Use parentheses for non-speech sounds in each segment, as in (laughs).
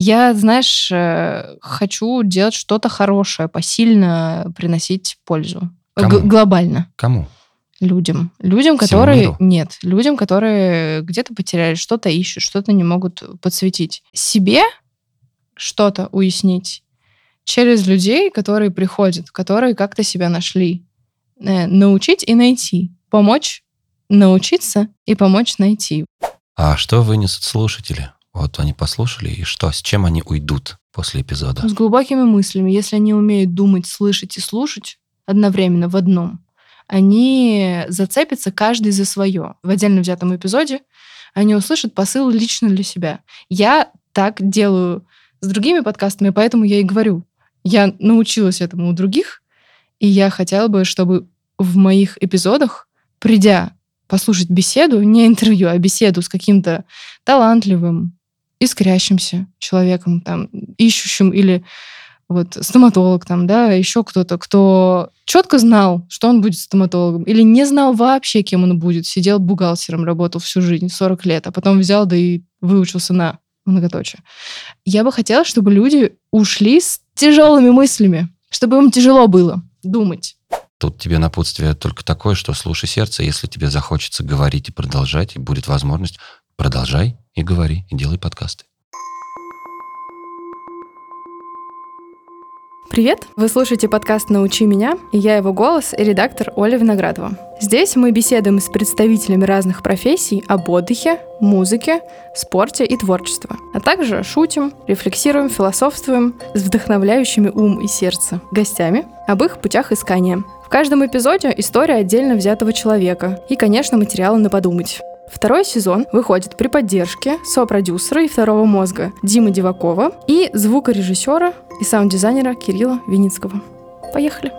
Я, знаешь, э, хочу делать что-то хорошее, посильно приносить пользу. Кому? глобально. Кому? Людям. Людям, которые... Нет. Людям, которые где-то потеряли, что-то ищут, что-то не могут подсветить. Себе что-то уяснить через людей, которые приходят, которые как-то себя нашли. Э, Научить и найти. Помочь научиться и помочь найти. А что вынесут слушатели? Вот они послушали, и что, с чем они уйдут после эпизода? С глубокими мыслями. Если они умеют думать, слышать и слушать одновременно в одном, они зацепятся каждый за свое. В отдельно взятом эпизоде они услышат посыл лично для себя. Я так делаю с другими подкастами, поэтому я и говорю. Я научилась этому у других, и я хотела бы, чтобы в моих эпизодах, придя послушать беседу, не интервью, а беседу с каким-то талантливым, искрящимся человеком, там, ищущим или вот стоматолог там, да, еще кто-то, кто четко знал, что он будет стоматологом, или не знал вообще, кем он будет, сидел бухгалтером, работал всю жизнь, 40 лет, а потом взял, да и выучился на многоточие. Я бы хотела, чтобы люди ушли с тяжелыми мыслями, чтобы им тяжело было думать. Тут тебе напутствие только такое, что слушай сердце, если тебе захочется говорить и продолжать, и будет возможность, продолжай и говори, и делай подкасты. Привет! Вы слушаете подкаст «Научи меня» и я его голос и редактор Оля Виноградова. Здесь мы беседуем с представителями разных профессий об отдыхе, музыке, спорте и творчестве, а также шутим, рефлексируем, философствуем с вдохновляющими ум и сердце гостями об их путях искания. В каждом эпизоде история отдельно взятого человека и, конечно, материалы на подумать. Второй сезон выходит при поддержке сопродюсера и второго мозга Димы Дивакова и звукорежиссера и саунд-дизайнера Кирилла Виницкого. Поехали!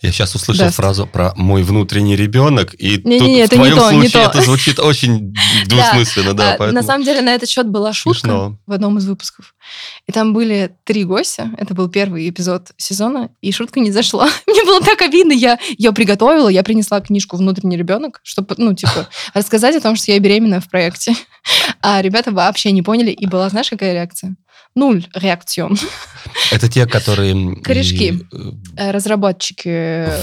Я сейчас услышал Даст. фразу про мой внутренний ребенок, и Не-не-не, тут в не твоем то, не случае то. это звучит очень (laughs) двусмысленно, да, А, поэтому На самом деле на этот счет была шутка смешно. в одном из выпусков. И там были три гостя. Это был первый эпизод сезона, и шутка не зашла. (laughs) Мне было так обидно. Я ее приготовила, я принесла книжку «Внутренний ребенок», чтобы, ну, типа, (laughs) рассказать о том, что я беременна в проекте. А ребята вообще не поняли. И была, знаешь, какая реакция? Нуль реакцион. Это те, которые... (laughs) Корешки. и, э, Э, Разработчики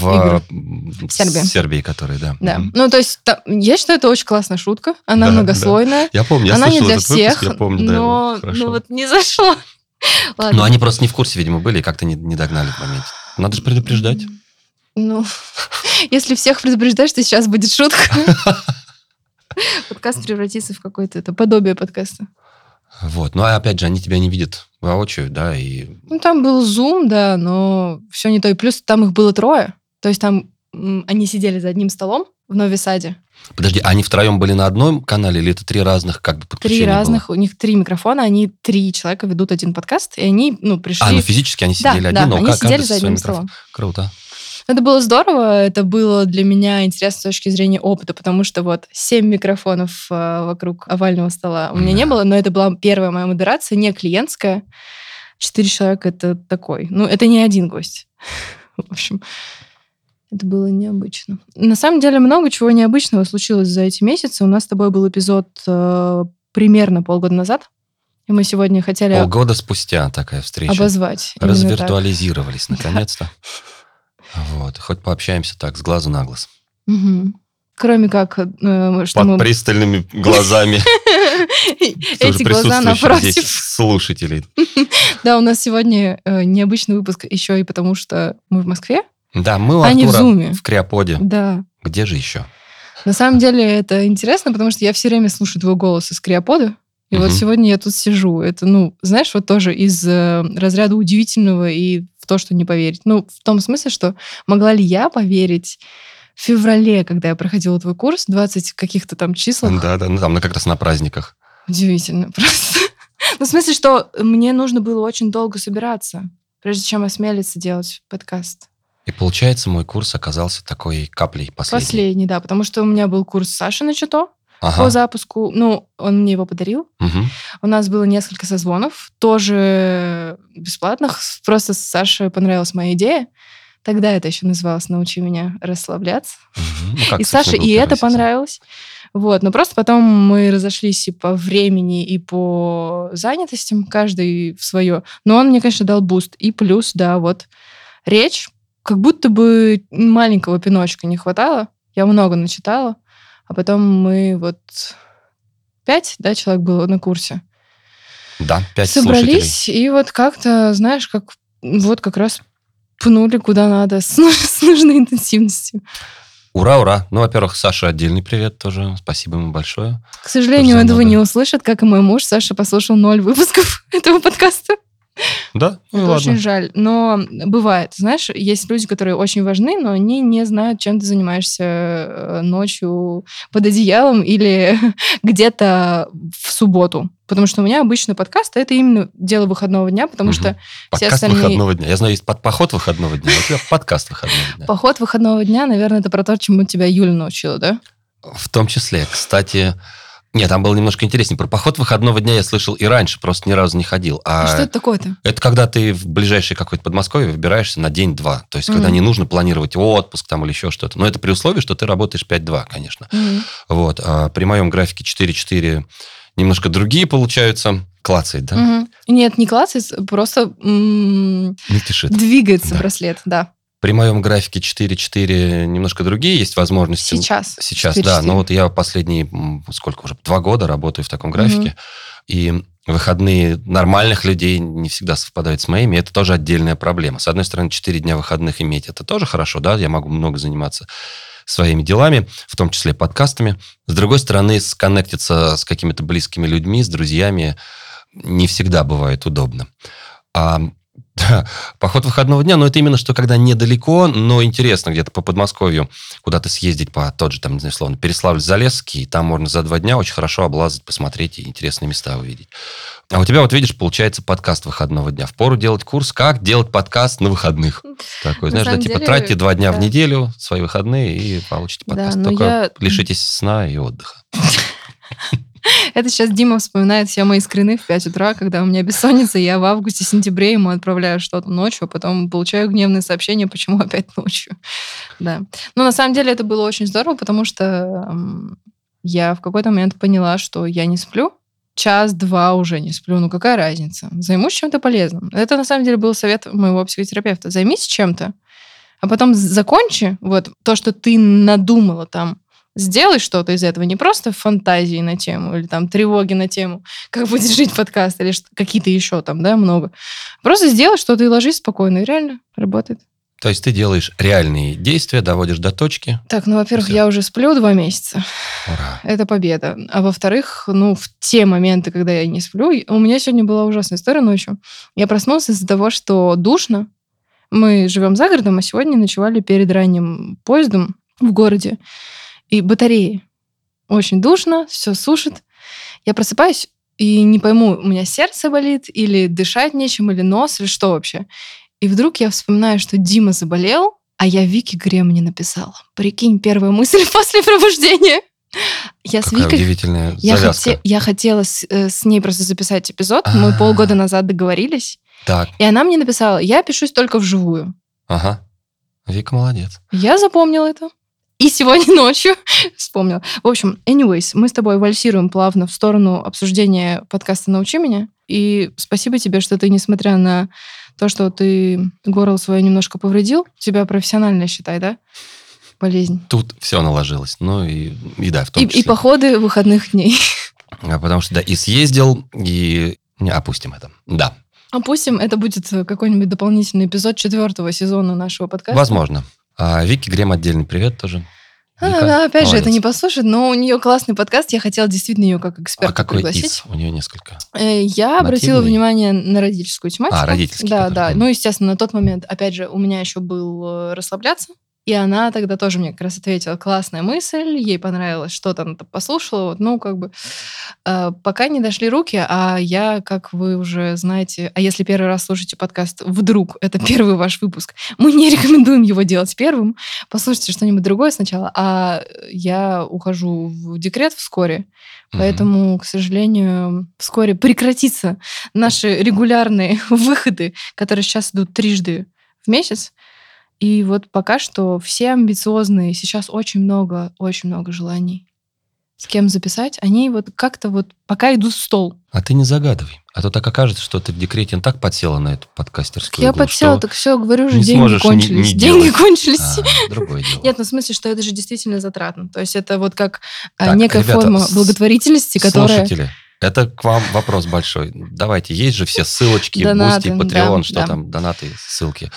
в игр. м, Сербии. Сербии, которые, да. Да. Мгм. Ну, то есть, та- я считаю, это очень классная шутка. Она Да, многослойная. Я помню, я Она не для этот выпуск, всех, я помню, да, но хорошо. ну, вот не зашло. (laughs) Ладно. Но они просто не в курсе, видимо, были и как-то не, не догнали в моменте. Надо же предупреждать. Ну, (laughs) если всех предупреждать, что сейчас будет шутка, подкаст превратится в какое-то это подобие подкаста. Вот. Ну, а опять же, они тебя не видят воочию, да, и... Ну, там был зум, да, но все не то. И плюс там их было трое. То есть там они сидели за одним столом в Нови-Саде. Подожди, они втроем были на одном канале или это три разных как бы Три подключения было? разных, у них три микрофона, они три человека ведут один подкаст, и они, ну, пришли... А, ну физически они да, сидели да, один, но они как сидели за одним столом. Круто. Это было здорово, это было для меня интересно с точки зрения опыта, потому что вот семь микрофонов э, вокруг овального стола у меня не было, но это была первая моя модерация, не клиентская. Четыре человека — это такой. Ну, это не один гость. (laughs) В общем, это было необычно. На самом деле много чего необычного случилось за эти месяцы. У нас с тобой был эпизод э, примерно полгода назад, и мы сегодня хотели Полгода спустя такая встреча. обозвать. Развиртуализировались (laughs) наконец-то. Вот. Хоть пообщаемся так, с глазу на глаз. Мгм. Кроме как, э, что Под мы... пристальными глазами (laughs) Эти глаза напротив. слушателей. (laughs) Да, у нас сегодня э, необычный выпуск еще и потому, что мы в Москве, Да, мы у а Артура в Криоподе. Да. Где же еще? На самом деле это интересно, потому что я все время слушаю твой голос из Криопода. И вот Мгм. сегодня я тут сижу. Это, ну, знаешь, вот тоже из э, разряда удивительного и в то, что не поверить. Ну, в том смысле, что могла ли я поверить в феврале, когда я проходила твой курс, 20 каких-то там числах, Да, да, ну там на- как раз на праздниках. Удивительно (laughs) просто. Ну, в смысле, что мне нужно было очень долго собираться, прежде чем осмелиться делать подкаст. И получается, мой курс оказался такой каплей последней. Последний, да, потому что у меня был курс Саши на Чито по Ага. запуску. Ну, он мне его подарил. Мгм. У нас было несколько созвонов, тоже бесплатных. Просто Саше понравилась моя идея. Тогда это еще называлось «Научи меня расслабляться». Мгм. Ну, как, и Саше и это сезон. понравилось. Вот, но просто потом мы разошлись и по времени, и по занятостям, каждый в свое. Но он мне, конечно, дал буст. И плюс, да, вот речь, как будто бы маленького пиночка не хватало. Я много начитала, а потом мы вот пять, да, человек было на курсе. Да, пять Собрались, слушателей. и вот как-то, знаешь, как вот как раз пнули куда надо (laughs) с, с нужной интенсивностью. Ура, ура. Ну, во-первых, Саша отдельный привет тоже. Спасибо ему большое. К сожалению, этого не услышат, как и мой муж. Саша послушал ноль выпусков (laughs) этого подкаста. Да, ну Это ладно. очень жаль. Но бывает, знаешь, есть люди, которые очень важны, но они не знают, чем ты занимаешься э, ночью под одеялом или (laughs) где-то в субботу. Потому что у меня обычно подкаст это именно дело выходного дня, потому Мгм. что все Подкаст остальные... выходного дня. Я знаю, есть под поход выходного дня, а у тебя подкаст выходного дня. Поход выходного дня, наверное, это про то, чему тебя Юля научила, да? В том числе, кстати... Нет, там было немножко интереснее. Про поход выходного дня я слышал и раньше, просто ни разу не ходил. А А что это такое-то? это когда ты в ближайшее какое-то Подмосковье выбираешься на день-два. То есть, когда Мгм. не нужно планировать отпуск там или еще что-то. Но это при условии, что ты работаешь 5-2, конечно. Мгм. Вот. А при моем графике 4-4 немножко другие получаются. Клацает, да? Мгм. Нет, не классис, просто м, Мельтешит. двигается Да. браслет, да. При моем графике 4-4 немножко другие есть возможности. Сейчас. Сейчас, 4-4. да. Но вот я последние, сколько уже, два года работаю в таком графике. И выходные нормальных людей не всегда совпадают с моими. Это тоже отдельная проблема. С одной стороны, 4 дня выходных иметь, это тоже хорошо, да, я могу много заниматься своими делами, в том числе подкастами. С другой стороны, сконнектиться с какими-то близкими людьми, с друзьями не всегда бывает удобно. А да, (laughs) поход выходного дня, но это именно что, когда недалеко, но интересно где-то по Подмосковью куда-то съездить по тот же, там, не знаю, словно, Переславль-Залесский, там можно за два дня очень хорошо облазать, посмотреть и интересные места увидеть. А у тебя, вот видишь, получается подкаст выходного дня. Впору делать курс «Как делать подкаст на выходных». (laughs) Такой, На знаешь, да, типа тратьте два дня в неделю, свои выходные, и получите подкаст. но Только лишитесь сна и отдыха. (laughs) (laughs) Это сейчас Дима вспоминает все мои скрины в 5 утра, когда у меня бессонница, и я в августе-сентябре ему отправляю что-то ночью, а потом получаю гневные сообщения, почему (laughs) опять ночью. Да. Но на самом деле это было очень здорово, потому что я в какой-то момент поняла, что я не сплю, час-два уже не сплю, ну какая разница? Займусь чем-то полезным. Это на самом деле был совет моего психотерапевта. Займись чем-то, а потом закончи вот то, что ты надумала там, сделай что-то из этого, не просто фантазии на тему или там тревоги на тему, как будет жить подкаст или какие-то еще там, да, много. Просто сделай что-то и ложись спокойно, и реально работает. То есть ты делаешь реальные действия, доводишь до точки. Так, ну, во-первых, я уже сплю два месяца. Ура. Это победа. А во-вторых, ну, в те моменты, когда я не сплю, у меня сегодня была ужасная история ночью. Я проснулась из-за того, что душно. Мы живем за городом, а сегодня ночевали перед ранним поездом в городе. И батареи. Очень душно, все сушит. Я просыпаюсь и не пойму, у меня сердце болит, или дышать нечем, или нос, или что вообще. И вдруг я вспоминаю, что Дима заболел, а я Вике Грем не написала. Прикинь, первая мысль (laughs) после пробуждения. Я с Какая Викой удивительная я, завязка. хоте- я хотела с, э, с ней просто записать эпизод. Мы А. полгода назад договорились. Так, И она мне написала, я пишусь только вживую. ага. Вика молодец. Я запомнила это. И сегодня (laughs) ночью (laughs) вспомнила. В общем, anyways, мы с тобой вальсируем плавно в сторону обсуждения подкаста «Научи меня». И спасибо тебе, что ты, несмотря на то, что ты горло свое немножко повредил, тебя профессионально считай, да? Болезнь. Тут все наложилось. Ну и, и да, в том И, числе. и походы выходных дней. (laughs) А Потому что, да, и съездил, и... Не, опустим это. Да, Опустим, это будет какой-нибудь дополнительный эпизод четвертого сезона нашего подкаста. возможно. А Вики Грем отдельный привет тоже. А, Вика, она, опять же, это молодец. не послушает, но у нее классный подкаст. Я хотела действительно ее как А эксперта какой пригласить. из? У нее несколько. Э, Я обратила Нативный? внимание на родительскую тематику. А, родительский, Да, который, да. Ну, естественно, на тот момент, опять же, у меня еще был э, расслабляться. И она тогда тоже мне как раз ответила, классная мысль, ей понравилось, что-то она там послушала. Вот, ну, как бы, э, пока не дошли руки, а я, как вы уже знаете, а если первый раз слушаете подкаст, вдруг это первый ваш выпуск, мы не рекомендуем его делать первым. Послушайте что-нибудь другое сначала. А я ухожу в декрет вскоре. Поэтому, к сожалению, вскоре прекратятся наши регулярные (laughs) выходы, которые сейчас идут трижды в месяц. И вот пока что все амбициозные, сейчас очень много, очень много желаний. с кем записать, они вот как-то вот пока идут в стол. А ты не загадывай. А то так окажется, что ты в декрете так подсела на эту подкастерскую Я иглу, подсела, так все, говорю же, не деньги кончились. ни деньги делать. кончились. А, другое дело. Нет, ну в смысле, что это же действительно затратно. То есть это вот как а, Так, некая ребята, форма благотворительности, которая... Слушатели, это к вам вопрос большой. Давайте, есть же все ссылочки, Boosty, Patreon, да, что да. там, донаты, ссылки.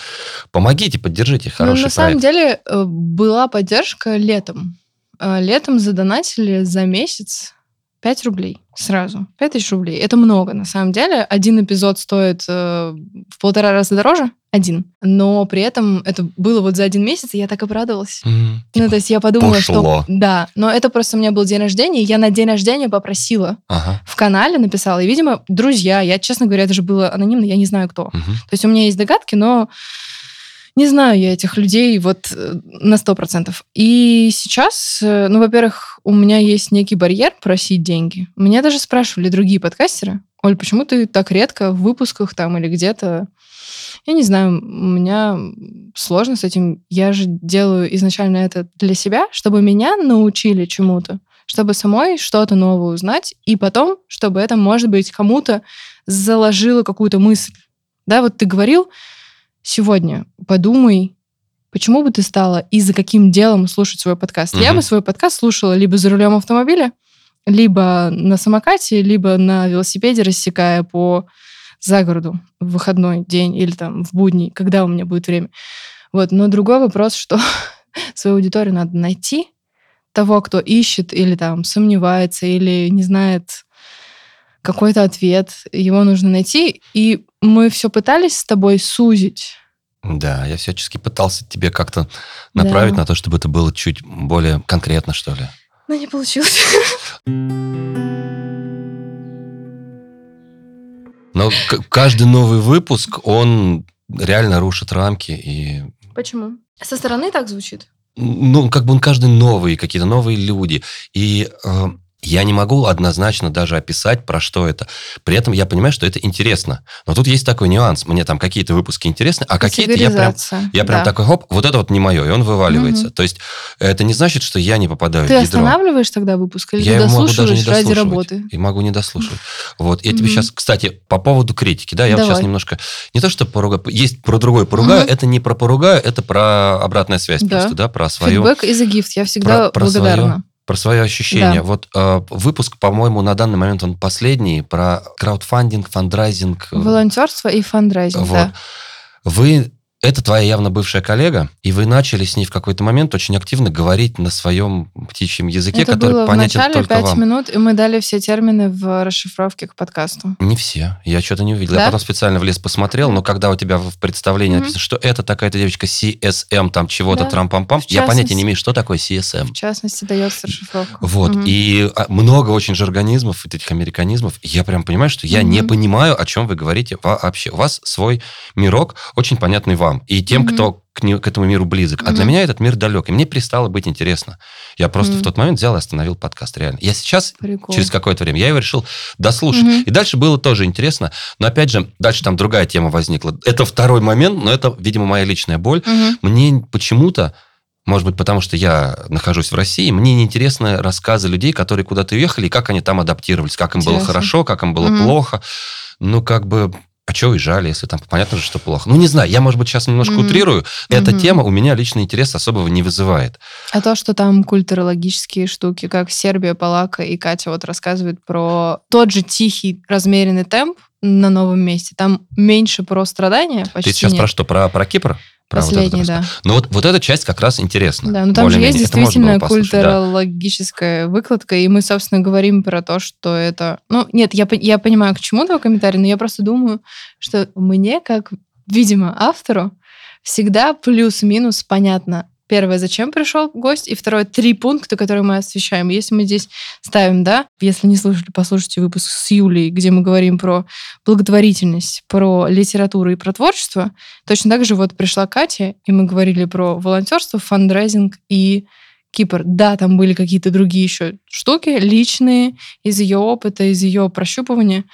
Помогите, поддержите, Ну, хороший на самом проект. деле э, была поддержка летом. Э, Летом задонатили за месяц 5 рублей сразу. 5 тысяч рублей. Это много, на самом деле. Один эпизод стоит э, в полтора раза дороже. Один. Но при этом это было вот за один месяц, и я так обрадовалась. М, Ну, типа, то есть я подумала, пошло. что... Да, но это просто у меня был день рождения, и я на день рождения попросила Ага. в канале, написала. И, видимо, друзья, я, честно говоря, это же было анонимно, я не знаю кто. мгм. То есть у меня есть догадки, но не знаю я этих людей вот э, на сто процентов. И сейчас, э, ну, во-первых, у меня есть некий барьер просить деньги. Меня даже спрашивали другие подкастеры, Оль, почему ты так редко в выпусках там или где-то? Я не знаю, у меня сложно с этим. Я же делаю изначально это для себя, чтобы меня научили чему-то, чтобы самой что-то новое узнать, и потом, чтобы это, может быть, кому-то заложило какую-то мысль. Да, вот ты говорил сегодня, подумай, почему бы ты стала и за каким делом слушать свой подкаст. Я Мгм. бы свой подкаст слушала либо за рулем автомобиля, либо на самокате, либо на велосипеде, рассекая по загороду в выходной день или там в будний, когда у меня будет время. Вот. Но другой вопрос, что (laughs) свою аудиторию надо найти, того, кто ищет или там сомневается, или не знает какой-то ответ, его нужно найти. И мы все пытались с тобой сузить. Да, я всячески пытался тебе как-то направить Да. на то, чтобы это было чуть более конкретно, что ли. Но не получилось. Но каждый новый выпуск, он реально рушит рамки и Почему? Со стороны так звучит. ну, как бы он каждый новый, какие-то новые люди. И э, я не могу однозначно даже описать, про что это. При этом я понимаю, что это интересно. Но тут есть такой нюанс. Мне там какие-то выпуски интересны, а какие-то я прям... Я прям да. такой, хоп, вот это вот не мое, и он вываливается. Мгм. То есть это не значит, что я не попадаю Ты в ядро. останавливаешь тогда выпуск или Я ты его могу даже ради работы? И могу не дослушивать. Вот. Я тебе Мгм. сейчас, кстати, по поводу критики, да, я вот сейчас Давай. немножко... Не то, что поругаю, есть про другое поругаю, Мгм. это не про поругаю, это про обратная связь Да. просто, да, про свое, Фидбэк is a gift. Я всегда Про- про благодарна. Про свое ощущение. Да. Вот э, выпуск, по-моему, на данный момент он последний, про краудфандинг, фандрайзинг. э, Волонтерство и фандрайзинг, Вот. да. Вы, это твоя явно бывшая коллега, и вы начали с ней в какой-то момент очень активно говорить на своем птичьем языке, Это который было в понятен начале только 5 вам. минут, и мы дали все термины в расшифровке к подкасту. Не все. Я что-то не увидел. Да? Я потом специально влез посмотрел, но когда у тебя в представлении Мгм. написано, что это такая-то девочка CSM, там чего-то, Да. трам-пам-пам, В я понятия не имею, что такое CSM. В частности, дается расшифровка. Вот. Мгм. И а, много очень жаргонизмов, этих американизмов. Я прям понимаю, что я не Мгм. понимаю, о чем вы говорите вообще. У вас свой мирок, очень понятный вам. И тем, Мгм. кто к, не- к этому миру близок. А для Мгм. меня этот мир далек. И мне перестало быть интересно. Я просто Мгм. в тот момент взял и остановил подкаст, реально. Я сейчас Прикол. через какое-то время. Я его решил дослушать. Мгм. И дальше было тоже интересно. Но опять же, дальше там другая тема возникла. Это второй момент, но это, видимо, моя личная боль. Мгм. Мне почему-то, может быть, потому что я нахожусь в России, мне неинтересны рассказы людей, которые куда-то уехали, и как они там адаптировались, как им было Интересно. хорошо, как им было Мгм. плохо. Ну, как бы... А что уезжали, если там понятно же, что плохо? Ну, не знаю, я, может быть, сейчас немножко Мгм. утрирую. Эта Мгм. тема у меня личный интерес особого не вызывает. А то, что там культурологические штуки, как Сербия, Палака и Катя вот рассказывают про тот же тихий, размеренный темп на новом месте, там меньше про страдания почти Ты сейчас нет. про что? Про, про Кипр? Про вот Последний, это да. Ну, вот, вот эта часть как раз интересна. Да, но там же есть действительно послушать, да. культурологическая выкладка, и мы, собственно, говорим про то, что это... Ну, нет, я, я понимаю, к чему твой комментарий, но я просто думаю, что мне, как, видимо, автору, всегда плюс-минус понятно, Первое, зачем пришел гость, и второе, три пункта, которые мы освещаем. Если мы здесь ставим, да, если не слушали, послушайте выпуск с Юлей, где мы говорим про благотворительность, про литературу и про творчество, точно так же вот пришла Катя, и мы говорили про волонтерство, фандрайзинг и Кипр. Да, там были какие-то другие еще штуки, личные, из ее опыта, из ее прощупывания.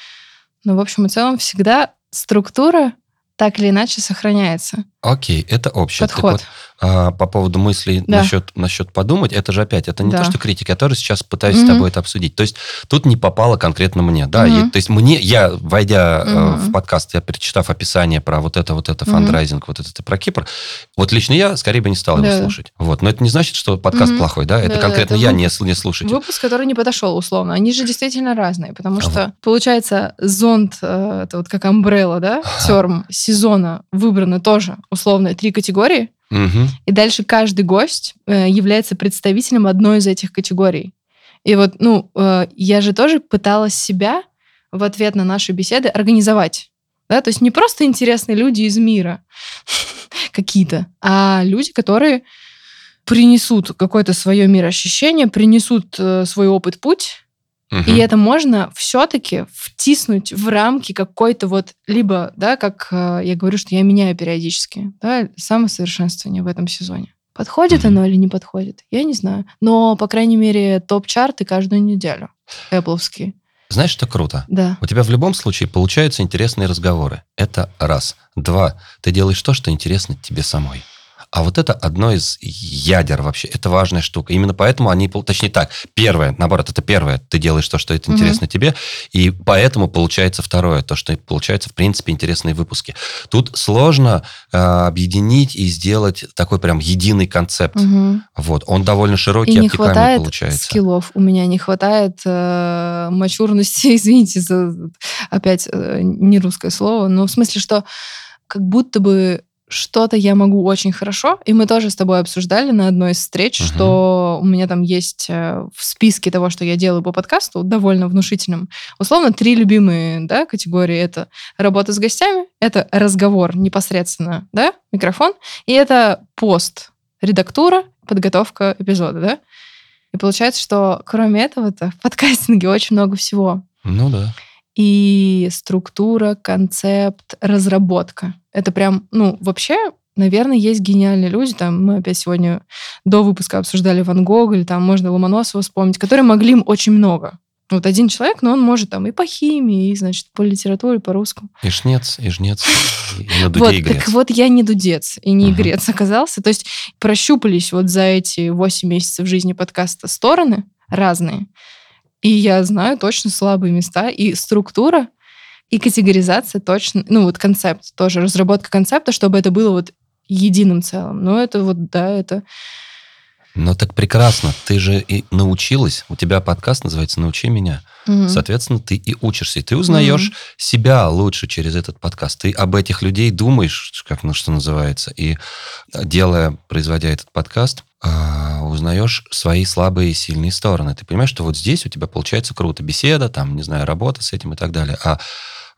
Но, в общем и целом, всегда структура так или иначе сохраняется. Окей, это общее. Так Подход. вот, а, по поводу мыслей Да. насчет, насчет подумать, это же опять, это не Да. то, что критика, я тоже сейчас пытаюсь с Мгм. тобой это обсудить. То есть тут не попало конкретно мне, да, Мгм. и- то есть мне, я, войдя э, Мгм. в подкаст, я перечитав описание про вот это, вот это, Мгм. фандрайзинг, вот это, это про Кипр, вот лично я скорее бы не стал его Да. слушать. Вот, но это не значит, что подкаст Мгм. плохой, да, это Да-да, конкретно это я вы- не, сл- не слушатель. Выпуск, который не подошел, условно. Они же действительно разные, потому А что, получается, зонд, э, это вот как амбрелла, да, терм сезона выбраны тоже, условно, три категории, Мгм. и дальше каждый гость э, является представителем одной из этих категорий. И вот, ну, э, я же тоже пыталась себя в ответ на наши беседы организовать. Да? То есть не просто интересные люди из мира (laughs) какие-то, а люди, которые принесут какое-то свое мироощущение, принесут э, свой опыт, путь, И это можно все-таки втиснуть в рамки какой-то вот, либо, да, как э, я говорю, что я меняю периодически, да, самосовершенствование в этом сезоне. Подходит Мгм. оно или не подходит, я не знаю. Но, по крайней мере, топ-чарты каждую неделю. Эппловские. Знаешь, что круто? Да. У тебя в любом случае получаются интересные разговоры. Это раз. Два. Ты делаешь то, что интересно тебе самой. А вот это одно из ядер вообще. Это важная штука. Именно поэтому они... Точнее так, первое, наоборот, это первое. Ты делаешь то, что это интересно тебе. И поэтому получается второе. То, что получается, в принципе, интересные выпуски. Тут сложно э, объединить и сделать такой прям единый концепт. Мгм. Вот. Он довольно широкий, И не хватает получается. скиллов. У меня не хватает э, мачурности, (laughs) извините за опять э, не русское слово, но в смысле, что как будто бы что-то я могу очень хорошо, и мы тоже с тобой обсуждали на одной из встреч, Мгм. что у меня там есть э, в списке того, что я делаю по подкасту, довольно внушительным. Условно, три любимые да, категории. Это работа с гостями, это разговор непосредственно, да, микрофон, и это пост, редактура, подготовка эпизода, да. И получается, что кроме этого-то в подкастинге очень много всего. Ну да. И структура, концепт, разработка. Это прям, ну, вообще, наверное, есть гениальные люди. Там мы опять сегодня до выпуска обсуждали Ван Гога, или там можно Ломоносова вспомнить, которые могли им очень много. Вот один человек, но он может там и по химии, и, значит, по литературе, по русскому. И жнец, и жнец, и на дуде Вот, игрец. так вот я не дудец и не Мгм. игрец оказался. То есть прощупались вот за эти 8 месяцев жизни подкаста стороны разные. И я знаю точно слабые места. И структура, и категоризация точно... Ну вот концепт тоже, разработка концепта, чтобы это было вот единым целым. Но это вот, да, это... Ну так прекрасно. Ты же и научилась. У тебя подкаст называется «Научи меня». Мгм. Соответственно, ты и учишься. И ты узнаешь себя лучше через этот подкаст. Ты об этих людей думаешь, как ну, что называется. И э, делая, производя этот подкаст, а, узнаешь свои слабые и сильные стороны. Ты понимаешь, что вот здесь у тебя получается круто. Беседа, там, не знаю, работа с этим и так далее. А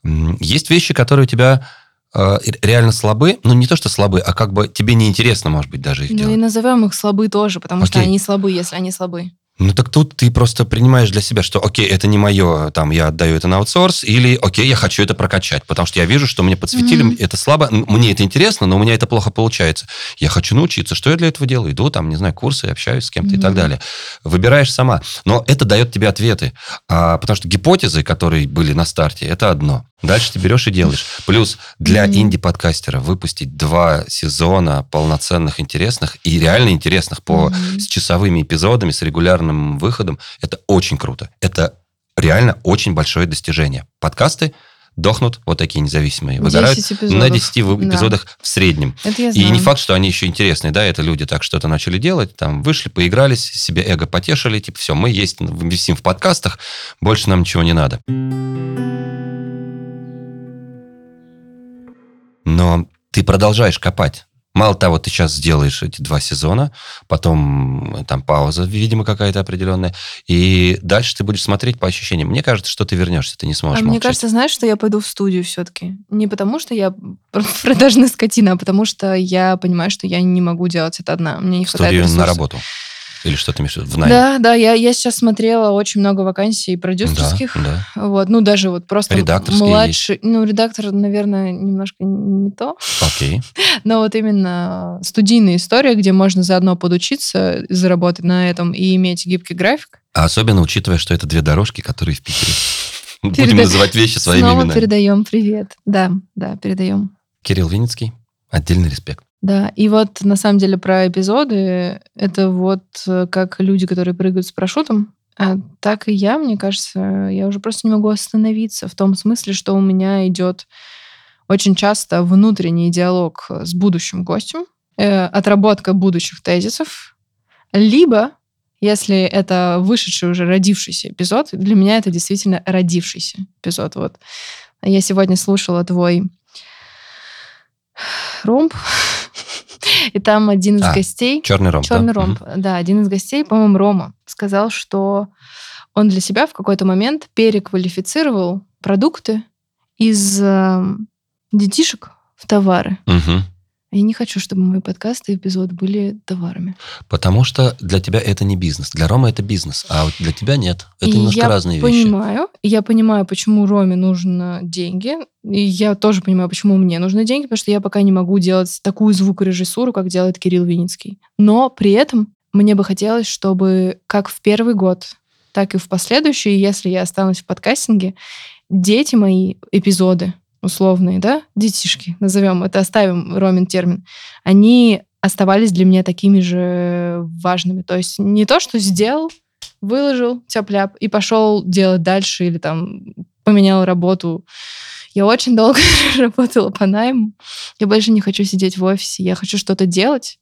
есть вещи, которые у тебя э, реально слабы. Ну, не то, что слабы, а как бы тебе неинтересно, может быть, даже их Ну делать. и назовем их слабы тоже, потому что Окей. они слабы, если они слабы. Ну так тут ты просто принимаешь для себя, что окей, это не мое, там, я отдаю это на аутсорс, или окей, я хочу это прокачать, потому что я вижу, что мне подсветили, Мгм. это слабо, мне это интересно, но у меня это плохо получается. Я хочу научиться, что я для этого делаю? Иду, там, не знаю, курсы, общаюсь с кем-то и так далее. Выбираешь сама. Но это дает тебе ответы. А, потому что гипотезы, которые были на старте, это одно. Дальше ты берешь и делаешь. Плюс для Мгм. инди-подкастера выпустить два сезона полноценных, интересных и реально интересных по Мгм. с часовыми эпизодами, с регулярным выходом, это очень круто. Это реально очень большое достижение. Подкасты дохнут, вот такие независимые, выгорают 10 эпизодов. на 10 вы- Да. эпизодах в среднем. Это я И знаю. не факт, что они еще интересные, да, это люди так что-то начали делать, там вышли, поигрались, себе эго потешили, типа, все, мы есть, висим в подкастах, больше нам ничего не надо. Но ты продолжаешь копать. Мало того, ты сейчас сделаешь эти два сезона, потом э, там пауза, видимо, какая-то определенная, и дальше ты будешь смотреть по ощущениям. Мне кажется, что ты вернешься, ты не сможешь А мне молчать. кажется, знаешь, что я пойду в студию все-таки. Не потому, что я (laughs) продажная скотина, а потому что я понимаю, что я не могу делать это одна. Мне не в хватает студию на ресурсов. работу. Или что ты имеешь в виду? В найм? Да, да, я, я сейчас смотрела очень много вакансий продюсерских. Да, да. Вот, ну, даже вот просто Редакторские младший... Ну, редактор, наверное, немножко не то. Окей. (laughs) Но вот именно студийная история, где можно заодно подучиться, заработать на этом и иметь гибкий график. А особенно учитывая, что это две дорожки, которые в Питере. (laughs) Будем Переда- называть вещи своими Снова именами. передаем привет. Да, да, передаем. Кирилл Винницкий, Отдельный респект. Да, и вот на самом деле про эпизоды, это вот э, как люди, которые прыгают с парашютом, а так и я, мне кажется, я уже просто не могу остановиться в том смысле, что у меня идет очень часто внутренний диалог с будущим гостем, э, отработка будущих тезисов, либо если это вышедший уже родившийся эпизод, для меня это действительно родившийся эпизод. Вот. Я сегодня слушала твой (sighs) ромб, (laughs) и там один из а, гостей... Черный ромб, Черный да? ромб, да, один из гостей, по-моему, Рома, сказал, что он для себя в какой-то момент переквалифицировал продукты из э, детишек в товары. Угу. Я не хочу, чтобы мои подкасты и эпизоды были товарами. Потому что для тебя это не бизнес. Для Рома это бизнес, а вот для тебя нет. Это и немножко я разные понимаю, вещи. понимаю. Я понимаю, почему Роме нужны деньги. И я тоже понимаю, почему мне нужны деньги, потому что я пока не могу делать такую звукорежиссуру, как делает Кирилл Виницкий. Но при этом мне бы хотелось, чтобы как в первый год, так и в последующие, если я останусь в подкастинге, дети мои эпизоды, условные, да, детишки, назовем это, оставим Ромин термин, они оставались для меня такими же важными. То есть не то, что сделал, выложил тяп и пошел делать дальше или там поменял работу. Я очень долго (laughs) работала по найму. Я больше не хочу сидеть в офисе. Я хочу что-то делать